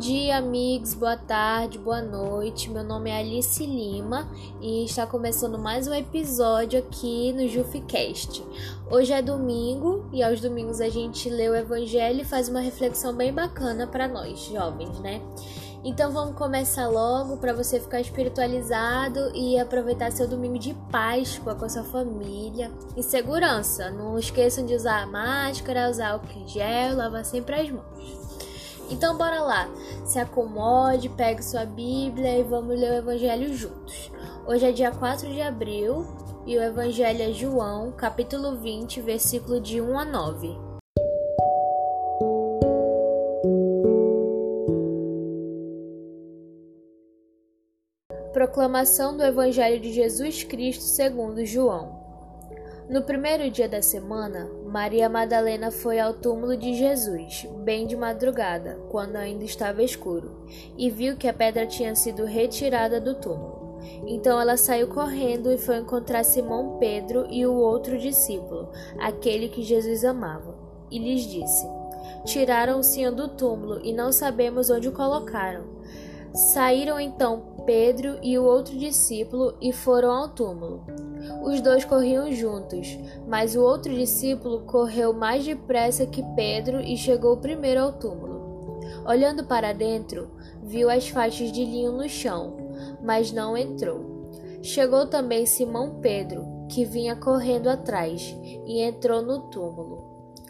dia, amigos, boa tarde, boa noite. Meu nome é Alice Lima e está começando mais um episódio aqui no JufiCast. Hoje é domingo e aos domingos a gente lê o Evangelho e faz uma reflexão bem bacana para nós, jovens, né? Então vamos começar logo para você ficar espiritualizado e aproveitar seu domingo de Páscoa com a sua família e segurança. Não esqueçam de usar a máscara, usar o gel, lavar sempre as mãos. Então bora lá, se acomode, pegue sua Bíblia e vamos ler o Evangelho juntos. Hoje é dia 4 de abril e o Evangelho é João, capítulo 20, versículo de 1 a 9. Proclamação do Evangelho de Jesus Cristo segundo João. No primeiro dia da semana, Maria Madalena foi ao túmulo de Jesus, bem de madrugada, quando ainda estava escuro, e viu que a pedra tinha sido retirada do túmulo. Então ela saiu correndo e foi encontrar Simão Pedro e o outro discípulo, aquele que Jesus amava, e lhes disse: Tiraram o Senhor do túmulo e não sabemos onde o colocaram. Saíram então Pedro e o outro discípulo e foram ao túmulo. Os dois corriam juntos, mas o outro discípulo correu mais depressa que Pedro e chegou primeiro ao túmulo. Olhando para dentro, viu as faixas de linho no chão, mas não entrou. Chegou também Simão Pedro, que vinha correndo atrás, e entrou no túmulo.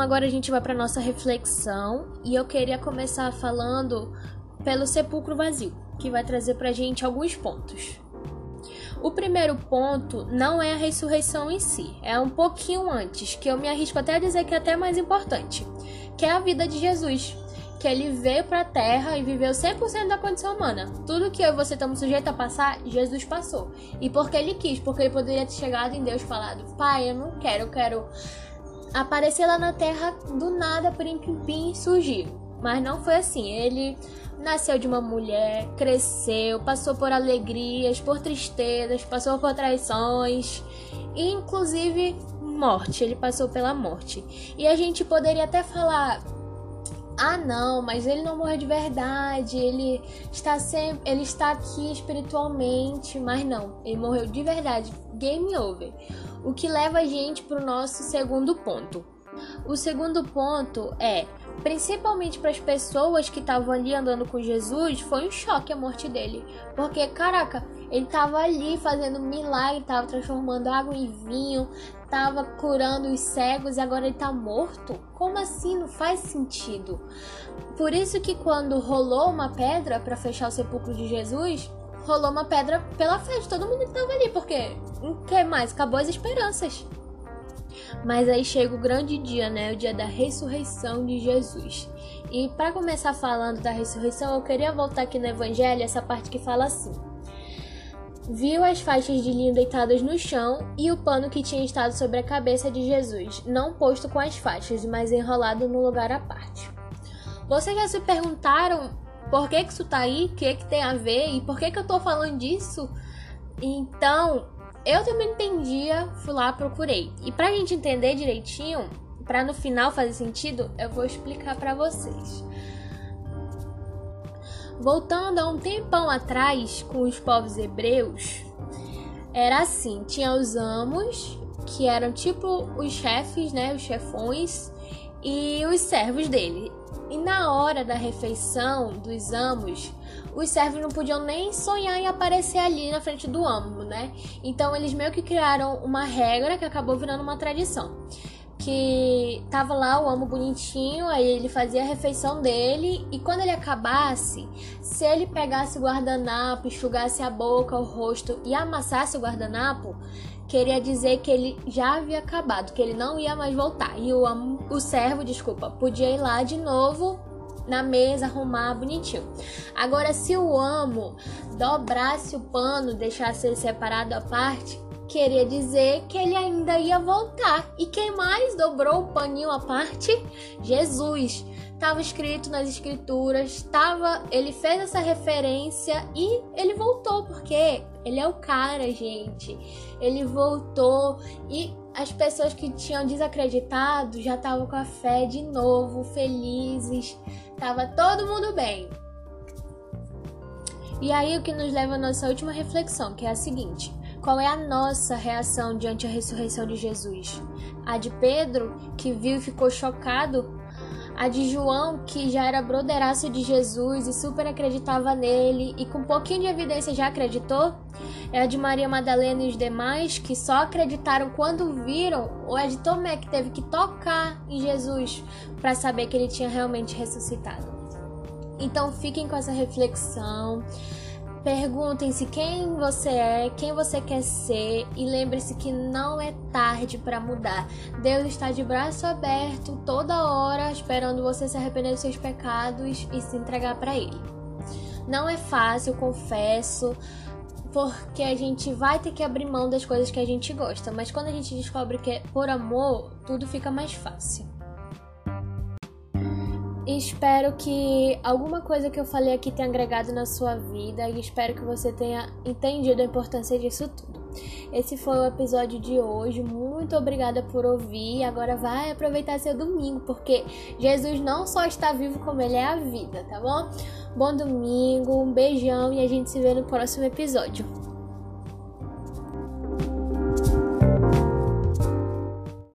Então agora a gente vai para nossa reflexão e eu queria começar falando pelo sepulcro vazio, que vai trazer para a gente alguns pontos. O primeiro ponto não é a ressurreição em si, é um pouquinho antes, que eu me arrisco até a dizer que é até mais importante, que é a vida de Jesus, que ele veio para a terra e viveu 100% da condição humana. Tudo que eu e você estamos sujeitos a passar, Jesus passou. E porque ele quis, porque ele poderia ter chegado em Deus e falado: Pai, eu não quero, eu quero aparecer lá na Terra do nada, pim pim pim, surgir. Mas não foi assim. Ele nasceu de uma mulher, cresceu, passou por alegrias, por tristezas, passou por traições e inclusive morte. Ele passou pela morte. E a gente poderia até falar ah não, mas ele não morreu de verdade, ele está sempre, ele está aqui espiritualmente, mas não, ele morreu de verdade. Game over. O que leva a gente para o nosso segundo ponto. O segundo ponto é, principalmente para as pessoas que estavam ali andando com Jesus, foi um choque a morte dele. Porque, caraca, ele estava ali fazendo milagre, estava transformando água em vinho, estava curando os cegos e agora ele está morto? Como assim? Não faz sentido. Por isso que quando rolou uma pedra para fechar o sepulcro de Jesus, rolou uma pedra pela de todo mundo estava porque o que mais? Acabou as esperanças. Mas aí chega o grande dia, né? O dia da ressurreição de Jesus. E para começar falando da ressurreição, eu queria voltar aqui no Evangelho, essa parte que fala assim: Viu as faixas de linho deitadas no chão e o pano que tinha estado sobre a cabeça de Jesus, não posto com as faixas, mas enrolado no lugar à parte. Vocês já se perguntaram por que, que isso tá aí? O que, que tem a ver? E por que, que eu tô falando disso? Então, eu também entendia, fui lá, procurei. E pra gente entender direitinho, para no final fazer sentido, eu vou explicar para vocês. Voltando a um tempão atrás com os povos hebreus, era assim, tinha os amos, que eram tipo os chefes, né, os chefões, e os servos dele. E na hora da refeição dos amos, os servos não podiam nem sonhar em aparecer ali na frente do amo, né? Então eles meio que criaram uma regra que acabou virando uma tradição. Que tava lá o amo bonitinho, aí ele fazia a refeição dele e quando ele acabasse, se ele pegasse o guardanapo, enxugasse a boca, o rosto e amassasse o guardanapo, queria dizer que ele já havia acabado, que ele não ia mais voltar. E o, o servo, desculpa, podia ir lá de novo na mesa, arrumar bonitinho. Agora, se o amo dobrasse o pano, deixasse ele separado à parte, queria dizer que ele ainda ia voltar. E quem mais dobrou o paninho à parte? Jesus. Estava escrito nas escrituras, tava, ele fez essa referência e ele voltou porque ele é o cara, gente. Ele voltou e as pessoas que tinham desacreditado já estavam com a fé de novo, felizes. Tava todo mundo bem. E aí o que nos leva à nossa última reflexão, que é a seguinte: qual é a nossa reação diante a ressurreição de Jesus? A de Pedro, que viu e ficou chocado? A de João, que já era brotheraço de Jesus e super acreditava nele e com um pouquinho de evidência já acreditou? É a de Maria Madalena e os demais, que só acreditaram quando viram? Ou é de Tomé, que teve que tocar em Jesus para saber que ele tinha realmente ressuscitado? Então fiquem com essa reflexão. Perguntem-se quem você é, quem você quer ser e lembre-se que não é tarde para mudar. Deus está de braço aberto toda hora esperando você se arrepender dos seus pecados e se entregar para Ele. Não é fácil, confesso, porque a gente vai ter que abrir mão das coisas que a gente gosta, mas quando a gente descobre que é por amor, tudo fica mais fácil. Espero que alguma coisa que eu falei aqui tenha agregado na sua vida e espero que você tenha entendido a importância disso tudo. Esse foi o episódio de hoje. Muito obrigada por ouvir. Agora vai aproveitar seu domingo, porque Jesus não só está vivo, como ele é a vida, tá bom? Bom domingo, um beijão e a gente se vê no próximo episódio.